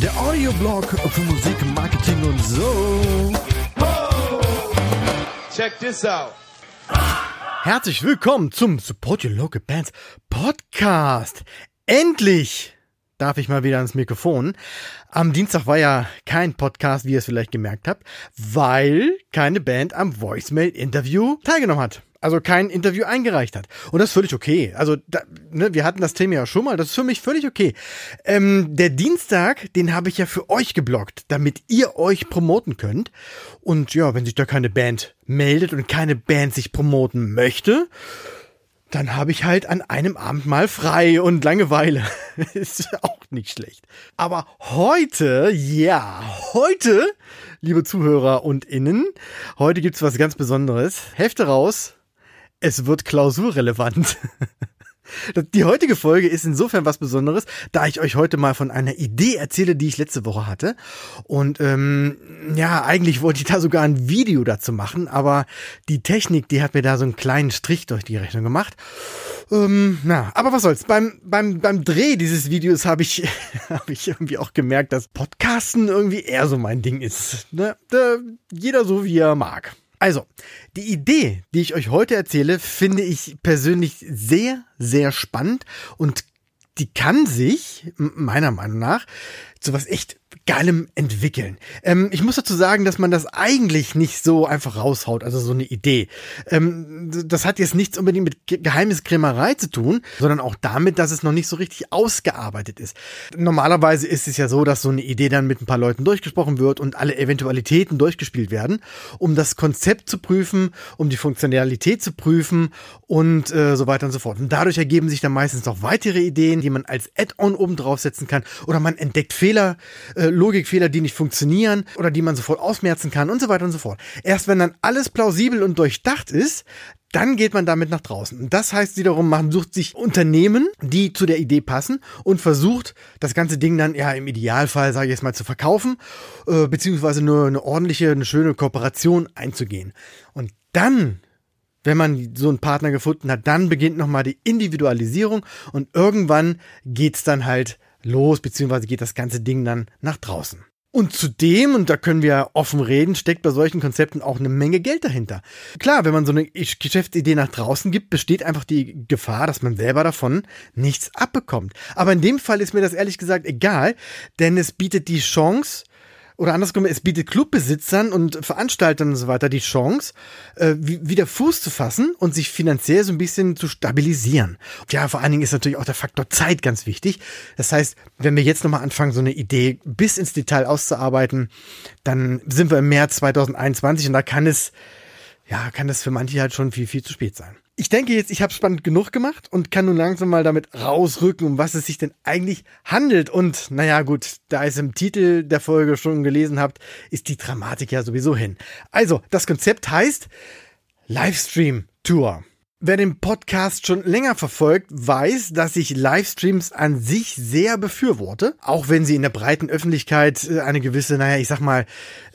Der Audioblog für Musik, Marketing und so. Check this out. Herzlich willkommen zum Support Your Local Bands Podcast. Endlich darf ich mal wieder ans Mikrofon. Am Dienstag war ja kein Podcast, wie ihr es vielleicht gemerkt habt, weil keine Band am Voicemail-Interview teilgenommen hat also kein Interview eingereicht hat. Und das ist völlig okay. Also da, ne, wir hatten das Thema ja schon mal, das ist für mich völlig okay. Ähm, der Dienstag, den habe ich ja für euch geblockt, damit ihr euch promoten könnt. Und ja, wenn sich da keine Band meldet und keine Band sich promoten möchte, dann habe ich halt an einem Abend mal frei und Langeweile. ist auch nicht schlecht. Aber heute, ja, heute, liebe Zuhörer und Innen, heute gibt's was ganz Besonderes. Hefte raus, es wird klausurrelevant. Die heutige Folge ist insofern was Besonderes, da ich euch heute mal von einer Idee erzähle, die ich letzte Woche hatte. Und ähm, ja, eigentlich wollte ich da sogar ein Video dazu machen, aber die Technik, die hat mir da so einen kleinen Strich durch die Rechnung gemacht. Ähm, na, aber was soll's. Beim, beim, beim Dreh dieses Videos habe ich, hab ich irgendwie auch gemerkt, dass Podcasten irgendwie eher so mein Ding ist. Ne? Da, jeder so, wie er mag. Also, die Idee, die ich euch heute erzähle, finde ich persönlich sehr, sehr spannend und die kann sich, meiner Meinung nach, zu was echt Geilem entwickeln. Ähm, ich muss dazu sagen, dass man das eigentlich nicht so einfach raushaut, also so eine Idee. Ähm, das hat jetzt nichts unbedingt mit Geheimniskrämerei zu tun, sondern auch damit, dass es noch nicht so richtig ausgearbeitet ist. Normalerweise ist es ja so, dass so eine Idee dann mit ein paar Leuten durchgesprochen wird und alle Eventualitäten durchgespielt werden, um das Konzept zu prüfen, um die Funktionalität zu prüfen und äh, so weiter und so fort. Und dadurch ergeben sich dann meistens noch weitere Ideen, die man als Add-on oben draufsetzen kann oder man entdeckt Fehler, äh, Logikfehler, die nicht funktionieren oder die man sofort ausmerzen kann und so weiter und so fort. Erst wenn dann alles plausibel und durchdacht ist, dann geht man damit nach draußen. Und das heißt wiederum, man sucht sich Unternehmen, die zu der Idee passen und versucht, das ganze Ding dann ja im Idealfall, sage ich jetzt mal, zu verkaufen, äh, beziehungsweise nur eine ordentliche, eine schöne Kooperation einzugehen. Und dann wenn man so einen Partner gefunden hat, dann beginnt nochmal die Individualisierung und irgendwann geht's dann halt los, beziehungsweise geht das ganze Ding dann nach draußen. Und zudem, und da können wir offen reden, steckt bei solchen Konzepten auch eine Menge Geld dahinter. Klar, wenn man so eine Geschäftsidee nach draußen gibt, besteht einfach die Gefahr, dass man selber davon nichts abbekommt. Aber in dem Fall ist mir das ehrlich gesagt egal, denn es bietet die Chance, oder andersrum, es bietet Clubbesitzern und Veranstaltern und so weiter die Chance, äh, wieder Fuß zu fassen und sich finanziell so ein bisschen zu stabilisieren. Ja, vor allen Dingen ist natürlich auch der Faktor Zeit ganz wichtig. Das heißt, wenn wir jetzt nochmal anfangen, so eine Idee bis ins Detail auszuarbeiten, dann sind wir im März 2021 und da kann es, ja, kann das für manche halt schon viel, viel zu spät sein ich denke jetzt, ich habe spannend genug gemacht und kann nun langsam mal damit rausrücken, um was es sich denn eigentlich handelt. Und naja, gut, da ihr es im Titel der Folge schon gelesen habt, ist die Dramatik ja sowieso hin. Also, das Konzept heißt Livestream Tour. Wer den Podcast schon länger verfolgt, weiß, dass ich Livestreams an sich sehr befürworte, auch wenn sie in der breiten Öffentlichkeit äh, eine gewisse, naja, ich sag mal,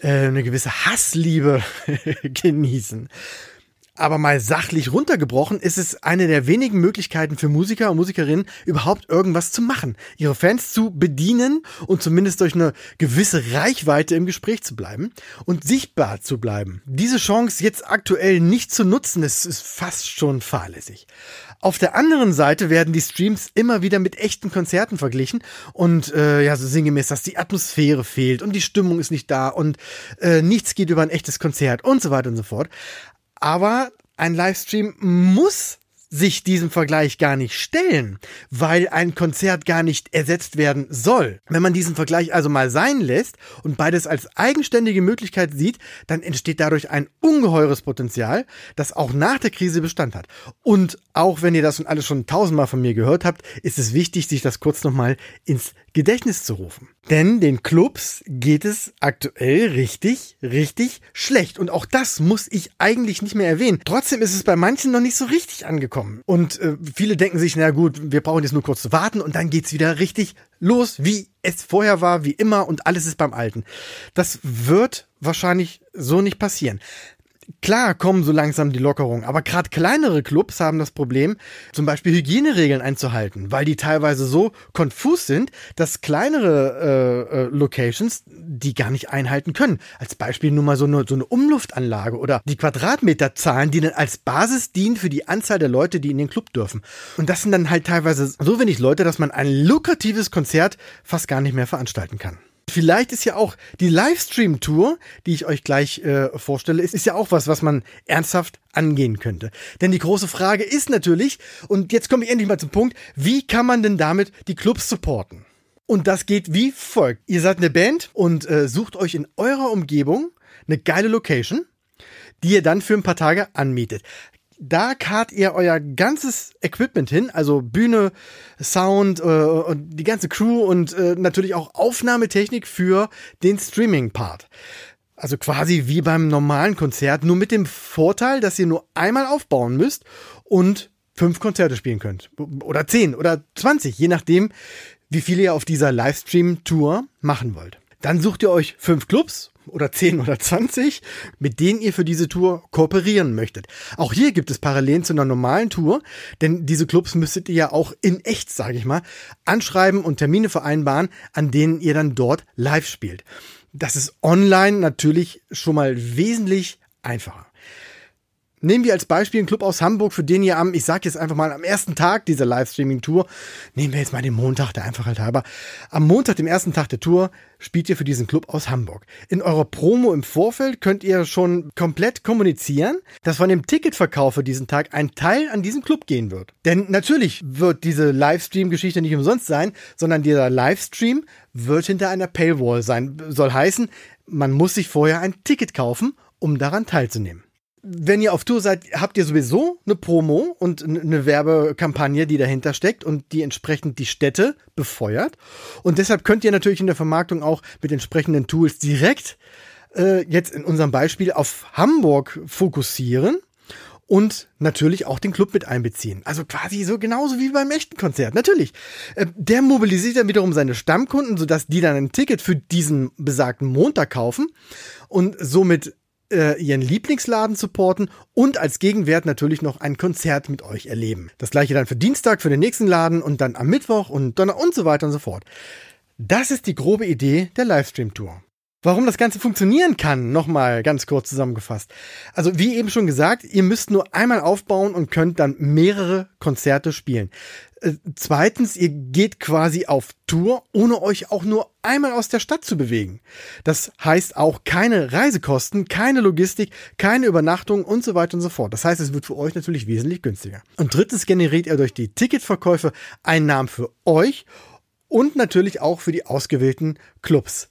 äh, eine gewisse Hassliebe genießen. Aber mal sachlich runtergebrochen ist es eine der wenigen Möglichkeiten für Musiker und Musikerinnen, überhaupt irgendwas zu machen, ihre Fans zu bedienen und zumindest durch eine gewisse Reichweite im Gespräch zu bleiben und sichtbar zu bleiben. Diese Chance jetzt aktuell nicht zu nutzen, ist, ist fast schon fahrlässig. Auf der anderen Seite werden die Streams immer wieder mit echten Konzerten verglichen und äh, ja, so sinngemäß, dass die Atmosphäre fehlt und die Stimmung ist nicht da und äh, nichts geht über ein echtes Konzert und so weiter und so fort. Aber ein Livestream muss sich diesem Vergleich gar nicht stellen, weil ein Konzert gar nicht ersetzt werden soll. Wenn man diesen Vergleich also mal sein lässt und beides als eigenständige Möglichkeit sieht, dann entsteht dadurch ein ungeheures Potenzial, das auch nach der Krise Bestand hat. Und auch wenn ihr das alles schon tausendmal von mir gehört habt, ist es wichtig, sich das kurz nochmal ins Gedächtnis zu rufen. Denn den Clubs geht es aktuell richtig, richtig schlecht. Und auch das muss ich eigentlich nicht mehr erwähnen. Trotzdem ist es bei manchen noch nicht so richtig angekommen. Und äh, viele denken sich, na gut, wir brauchen jetzt nur kurz zu warten und dann geht's wieder richtig los, wie es vorher war, wie immer und alles ist beim Alten. Das wird wahrscheinlich so nicht passieren. Klar kommen so langsam die Lockerungen, aber gerade kleinere Clubs haben das Problem, zum Beispiel Hygieneregeln einzuhalten, weil die teilweise so konfus sind, dass kleinere äh, äh, Locations die gar nicht einhalten können. Als Beispiel nur mal so eine, so eine Umluftanlage oder die Quadratmeterzahlen, die dann als Basis dienen für die Anzahl der Leute, die in den Club dürfen. Und das sind dann halt teilweise so wenig Leute, dass man ein lukratives Konzert fast gar nicht mehr veranstalten kann. Vielleicht ist ja auch die Livestream-Tour, die ich euch gleich äh, vorstelle, ist, ist ja auch was, was man ernsthaft angehen könnte. Denn die große Frage ist natürlich, und jetzt komme ich endlich mal zum Punkt, wie kann man denn damit die Clubs supporten? Und das geht wie folgt. Ihr seid eine Band und äh, sucht euch in eurer Umgebung eine geile Location, die ihr dann für ein paar Tage anmietet da kart ihr euer ganzes Equipment hin, also Bühne, Sound äh, und die ganze Crew und äh, natürlich auch Aufnahmetechnik für den Streaming-Part. Also quasi wie beim normalen Konzert, nur mit dem Vorteil, dass ihr nur einmal aufbauen müsst und fünf Konzerte spielen könnt. Oder zehn oder zwanzig, je nachdem, wie viele ihr auf dieser Livestream-Tour machen wollt. Dann sucht ihr euch fünf Clubs oder 10 oder 20, mit denen ihr für diese Tour kooperieren möchtet. Auch hier gibt es Parallelen zu einer normalen Tour, denn diese Clubs müsstet ihr ja auch in echt, sage ich mal, anschreiben und Termine vereinbaren, an denen ihr dann dort live spielt. Das ist online natürlich schon mal wesentlich einfacher. Nehmen wir als Beispiel einen Club aus Hamburg, für den ihr am, ich sag jetzt einfach mal, am ersten Tag dieser Livestreaming-Tour, nehmen wir jetzt mal den Montag, der Einfachheit halber, am Montag, dem ersten Tag der Tour, spielt ihr für diesen Club aus Hamburg. In eurer Promo im Vorfeld könnt ihr schon komplett kommunizieren, dass von dem Ticketverkauf für diesen Tag ein Teil an diesen Club gehen wird. Denn natürlich wird diese Livestream-Geschichte nicht umsonst sein, sondern dieser Livestream wird hinter einer Paywall sein. Soll heißen, man muss sich vorher ein Ticket kaufen, um daran teilzunehmen wenn ihr auf Tour seid, habt ihr sowieso eine Promo und eine Werbekampagne, die dahinter steckt und die entsprechend die Städte befeuert. Und deshalb könnt ihr natürlich in der Vermarktung auch mit entsprechenden Tools direkt äh, jetzt in unserem Beispiel auf Hamburg fokussieren und natürlich auch den Club mit einbeziehen. Also quasi so genauso wie beim echten Konzert. Natürlich. Äh, der mobilisiert dann wiederum seine Stammkunden, sodass die dann ein Ticket für diesen besagten Montag kaufen und somit äh, ihren Lieblingsladen supporten und als Gegenwert natürlich noch ein Konzert mit euch erleben. Das gleiche dann für Dienstag für den nächsten Laden und dann am Mittwoch und Donner und so weiter und so fort. Das ist die grobe Idee der Livestream-Tour. Warum das Ganze funktionieren kann, nochmal ganz kurz zusammengefasst. Also wie eben schon gesagt, ihr müsst nur einmal aufbauen und könnt dann mehrere Konzerte spielen. Äh, zweitens, ihr geht quasi auf Tour, ohne euch auch nur einmal aus der Stadt zu bewegen. Das heißt auch keine Reisekosten, keine Logistik, keine Übernachtung und so weiter und so fort. Das heißt, es wird für euch natürlich wesentlich günstiger. Und drittens generiert ihr durch die Ticketverkäufe Einnahmen für euch und natürlich auch für die ausgewählten Clubs.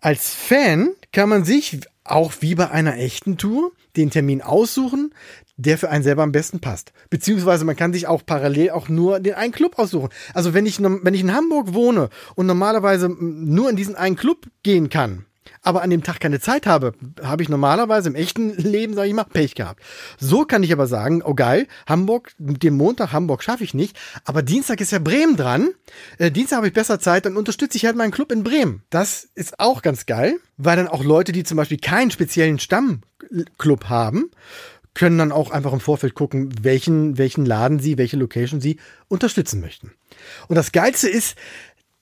Als Fan kann man sich auch wie bei einer echten Tour den Termin aussuchen, der für einen selber am besten passt. Beziehungsweise man kann sich auch parallel auch nur den einen Club aussuchen. Also wenn ich, wenn ich in Hamburg wohne und normalerweise nur in diesen einen Club gehen kann, aber an dem Tag keine Zeit habe, habe ich normalerweise im echten Leben, sage ich mal, Pech gehabt. So kann ich aber sagen, oh geil, Hamburg, den Montag Hamburg schaffe ich nicht, aber Dienstag ist ja Bremen dran. Äh, Dienstag habe ich besser Zeit, dann unterstütze ich halt meinen Club in Bremen. Das ist auch ganz geil, weil dann auch Leute, die zum Beispiel keinen speziellen Stammclub haben, können dann auch einfach im Vorfeld gucken, welchen, welchen Laden sie, welche Location sie unterstützen möchten. Und das Geilste ist,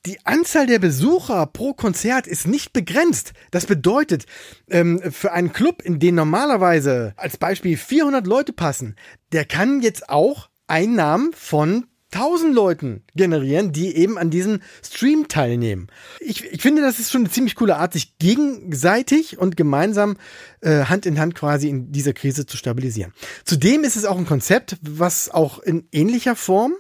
die Anzahl der Besucher pro Konzert ist nicht begrenzt. Das bedeutet, ähm, für einen Club, in den normalerweise als Beispiel 400 Leute passen, der kann jetzt auch Einnahmen von 1000 Leuten generieren, die eben an diesem Stream teilnehmen. Ich, ich finde, das ist schon eine ziemlich coole Art, sich gegenseitig und gemeinsam äh, Hand in Hand quasi in dieser Krise zu stabilisieren. Zudem ist es auch ein Konzept, was auch in ähnlicher Form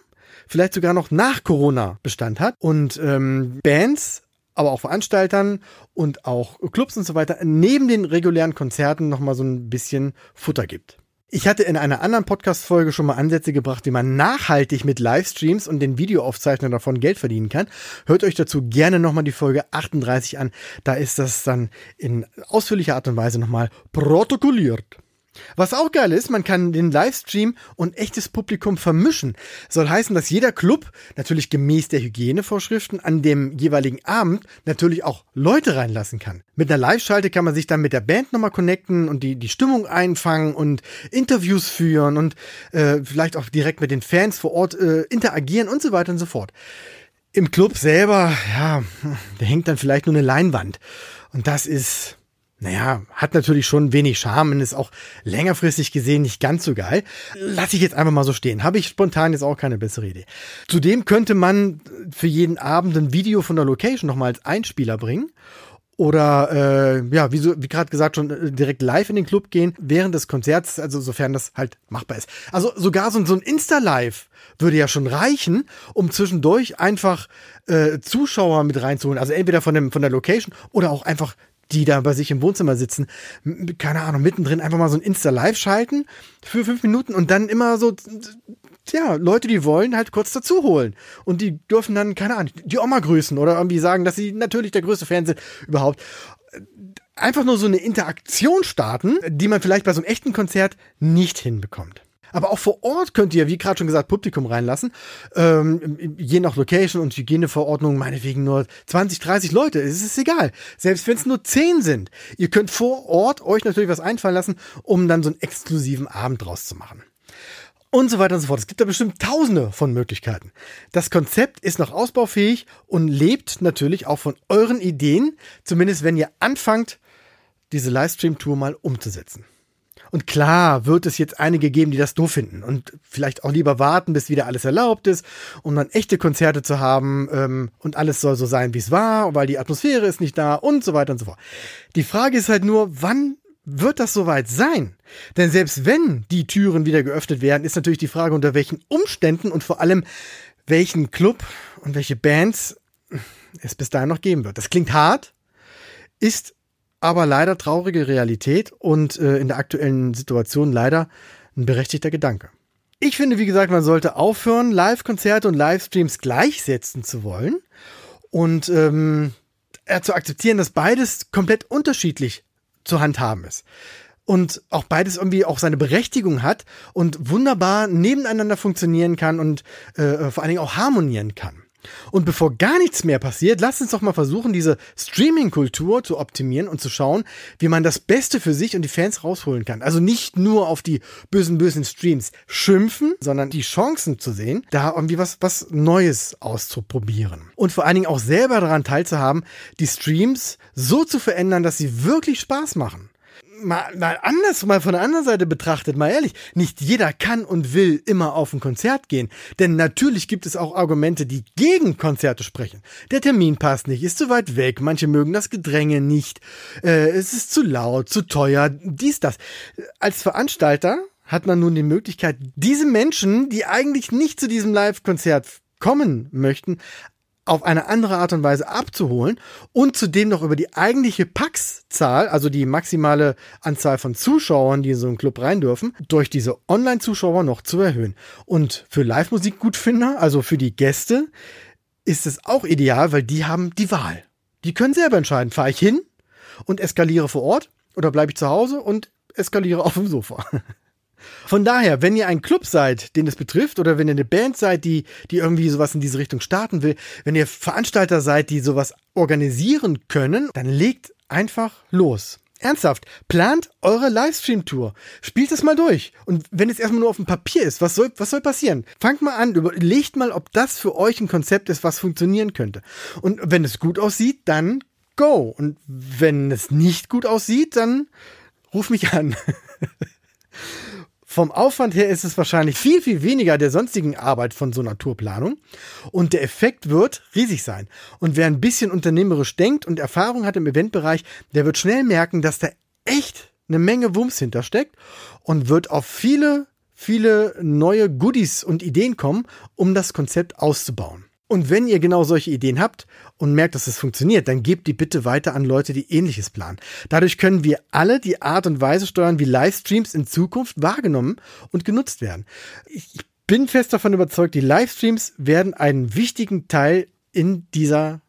vielleicht sogar noch nach Corona Bestand hat und ähm, Bands aber auch Veranstaltern und auch Clubs und so weiter neben den regulären Konzerten nochmal so ein bisschen Futter gibt. Ich hatte in einer anderen Podcast-Folge schon mal Ansätze gebracht, wie man nachhaltig mit Livestreams und den Videoaufzeichnungen davon Geld verdienen kann. Hört euch dazu gerne nochmal die Folge 38 an. Da ist das dann in ausführlicher Art und Weise nochmal protokolliert. Was auch geil ist, man kann den Livestream und echtes Publikum vermischen. Soll heißen, dass jeder Club, natürlich gemäß der Hygienevorschriften, an dem jeweiligen Abend natürlich auch Leute reinlassen kann. Mit einer Live-Schalte kann man sich dann mit der Band nochmal connecten und die, die Stimmung einfangen und Interviews führen und äh, vielleicht auch direkt mit den Fans vor Ort äh, interagieren und so weiter und so fort. Im Club selber, ja, da hängt dann vielleicht nur eine Leinwand. Und das ist naja, hat natürlich schon wenig Charme und ist auch längerfristig gesehen nicht ganz so geil. Lass ich jetzt einfach mal so stehen. Habe ich spontan jetzt auch keine bessere Idee. Zudem könnte man für jeden Abend ein Video von der Location nochmal als Einspieler bringen oder äh, ja, wie, so, wie gerade gesagt, schon äh, direkt live in den Club gehen während des Konzerts, also sofern das halt machbar ist. Also sogar so, so ein Insta-Live würde ja schon reichen, um zwischendurch einfach äh, Zuschauer mit reinzuholen. Also entweder von, dem, von der Location oder auch einfach die da bei sich im Wohnzimmer sitzen, keine Ahnung, mittendrin einfach mal so ein Insta-Live schalten für fünf Minuten und dann immer so, ja, Leute, die wollen, halt kurz dazu holen. Und die dürfen dann, keine Ahnung, die Oma grüßen oder irgendwie sagen, dass sie natürlich der größte Fan sind überhaupt. Einfach nur so eine Interaktion starten, die man vielleicht bei so einem echten Konzert nicht hinbekommt. Aber auch vor Ort könnt ihr, wie gerade schon gesagt, Publikum reinlassen. Ähm, je nach Location und Hygieneverordnung, meinetwegen nur 20, 30 Leute. Es ist egal. Selbst wenn es nur 10 sind. Ihr könnt vor Ort euch natürlich was einfallen lassen, um dann so einen exklusiven Abend draus zu machen und so weiter und so fort. Es gibt da bestimmt tausende von Möglichkeiten. Das Konzept ist noch ausbaufähig und lebt natürlich auch von euren Ideen, zumindest wenn ihr anfangt, diese Livestream-Tour mal umzusetzen. Und klar wird es jetzt einige geben, die das doof finden und vielleicht auch lieber warten, bis wieder alles erlaubt ist, um dann echte Konzerte zu haben ähm, und alles soll so sein, wie es war, weil die Atmosphäre ist nicht da und so weiter und so fort. Die Frage ist halt nur, wann wird das soweit sein? Denn selbst wenn die Türen wieder geöffnet werden, ist natürlich die Frage, unter welchen Umständen und vor allem welchen Club und welche Bands es bis dahin noch geben wird. Das klingt hart, ist aber leider traurige Realität und äh, in der aktuellen Situation leider ein berechtigter Gedanke. Ich finde, wie gesagt, man sollte aufhören, Live-Konzerte und Livestreams gleichsetzen zu wollen und ähm, äh, zu akzeptieren, dass beides komplett unterschiedlich zu handhaben ist. Und auch beides irgendwie auch seine Berechtigung hat und wunderbar nebeneinander funktionieren kann und äh, vor allen Dingen auch harmonieren kann. Und bevor gar nichts mehr passiert, lasst uns doch mal versuchen, diese Streaming-Kultur zu optimieren und zu schauen, wie man das Beste für sich und die Fans rausholen kann. Also nicht nur auf die bösen, bösen Streams schimpfen, sondern die Chancen zu sehen, da irgendwie was, was Neues auszuprobieren. Und vor allen Dingen auch selber daran teilzuhaben, die Streams so zu verändern, dass sie wirklich Spaß machen mal, mal anders, mal von der anderen Seite betrachtet, mal ehrlich, nicht jeder kann und will immer auf ein Konzert gehen. Denn natürlich gibt es auch Argumente, die gegen Konzerte sprechen. Der Termin passt nicht, ist zu weit weg, manche mögen das Gedränge nicht, äh, es ist zu laut, zu teuer, dies, das. Als Veranstalter hat man nun die Möglichkeit, diese Menschen, die eigentlich nicht zu diesem Live-Konzert kommen möchten, auf eine andere Art und Weise abzuholen und zudem noch über die eigentliche Pax-Zahl, also die maximale Anzahl von Zuschauern, die in so einen Club rein dürfen, durch diese Online-Zuschauer noch zu erhöhen. Und für Live-Musik-Gutfinder, also für die Gäste, ist es auch ideal, weil die haben die Wahl. Die können selber entscheiden, fahre ich hin und eskaliere vor Ort oder bleibe ich zu Hause und eskaliere auf dem Sofa. Von daher, wenn ihr ein Club seid, den es betrifft, oder wenn ihr eine Band seid, die, die irgendwie sowas in diese Richtung starten will, wenn ihr Veranstalter seid, die sowas organisieren können, dann legt einfach los. Ernsthaft, plant eure Livestream-Tour. Spielt es mal durch. Und wenn es erstmal nur auf dem Papier ist, was soll, was soll passieren? Fangt mal an, überlegt mal, ob das für euch ein Konzept ist, was funktionieren könnte. Und wenn es gut aussieht, dann go. Und wenn es nicht gut aussieht, dann ruf mich an. Vom Aufwand her ist es wahrscheinlich viel, viel weniger der sonstigen Arbeit von so einer Tourplanung. Und der Effekt wird riesig sein. Und wer ein bisschen unternehmerisch denkt und Erfahrung hat im Eventbereich, der wird schnell merken, dass da echt eine Menge Wumms hintersteckt und wird auf viele, viele neue Goodies und Ideen kommen, um das Konzept auszubauen. Und wenn ihr genau solche Ideen habt und merkt, dass es funktioniert, dann gebt die bitte weiter an Leute, die ähnliches planen. Dadurch können wir alle die Art und Weise steuern, wie Livestreams in Zukunft wahrgenommen und genutzt werden. Ich bin fest davon überzeugt, die Livestreams werden einen wichtigen Teil in dieser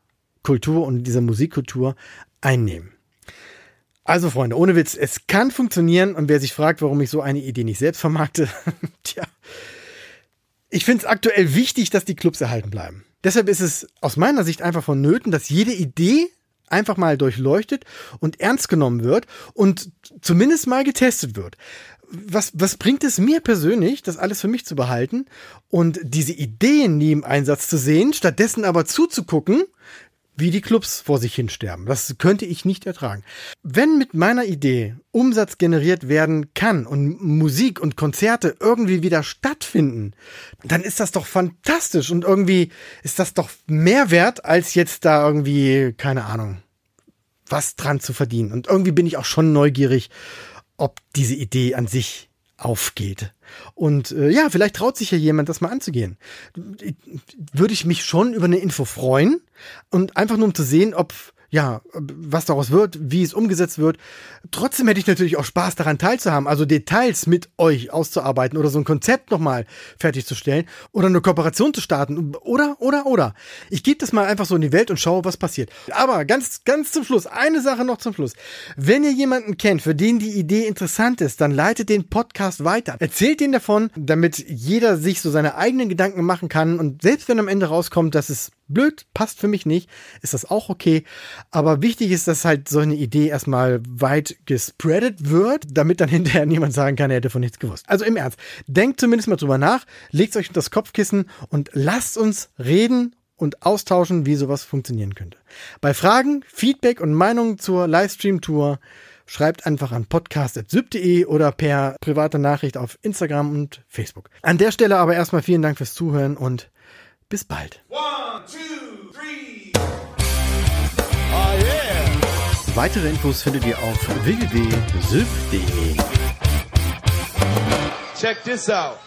Kultur und dieser Musikkultur einnehmen. Also Freunde, ohne Witz, es kann funktionieren und wer sich fragt, warum ich so eine Idee nicht selbst vermarkte, tja, ich finde es aktuell wichtig, dass die Clubs erhalten bleiben. Deshalb ist es aus meiner Sicht einfach vonnöten, dass jede Idee einfach mal durchleuchtet und ernst genommen wird und zumindest mal getestet wird. Was, was bringt es mir persönlich, das alles für mich zu behalten und diese Ideen nie im Einsatz zu sehen, stattdessen aber zuzugucken, wie die Clubs vor sich hinsterben. Das könnte ich nicht ertragen. Wenn mit meiner Idee Umsatz generiert werden kann und Musik und Konzerte irgendwie wieder stattfinden, dann ist das doch fantastisch und irgendwie ist das doch mehr wert, als jetzt da irgendwie, keine Ahnung, was dran zu verdienen. Und irgendwie bin ich auch schon neugierig, ob diese Idee an sich aufgeht. Und äh, ja, vielleicht traut sich ja jemand, das mal anzugehen. Würde ich mich schon über eine Info freuen und einfach nur um zu sehen, ob ja, was daraus wird, wie es umgesetzt wird. Trotzdem hätte ich natürlich auch Spaß daran teilzuhaben, also Details mit euch auszuarbeiten oder so ein Konzept nochmal fertigzustellen oder eine Kooperation zu starten oder, oder, oder. Ich gebe das mal einfach so in die Welt und schaue, was passiert. Aber ganz, ganz zum Schluss, eine Sache noch zum Schluss. Wenn ihr jemanden kennt, für den die Idee interessant ist, dann leitet den Podcast weiter. Erzählt den davon, damit jeder sich so seine eigenen Gedanken machen kann und selbst wenn am Ende rauskommt, dass es blöd, passt für mich nicht, ist das auch okay. Aber wichtig ist, dass halt so eine Idee erstmal weit gespreadet wird, damit dann hinterher niemand sagen kann, er hätte von nichts gewusst. Also im Ernst, denkt zumindest mal drüber nach, legt euch das Kopfkissen und lasst uns reden und austauschen, wie sowas funktionieren könnte. Bei Fragen, Feedback und Meinungen zur Livestream-Tour schreibt einfach an podcast.syb.de oder per private Nachricht auf Instagram und Facebook. An der Stelle aber erstmal vielen Dank fürs Zuhören und bis bald. One, two, three. Oh yeah. Weitere Infos findet ihr auf www.syf.de. Check this out.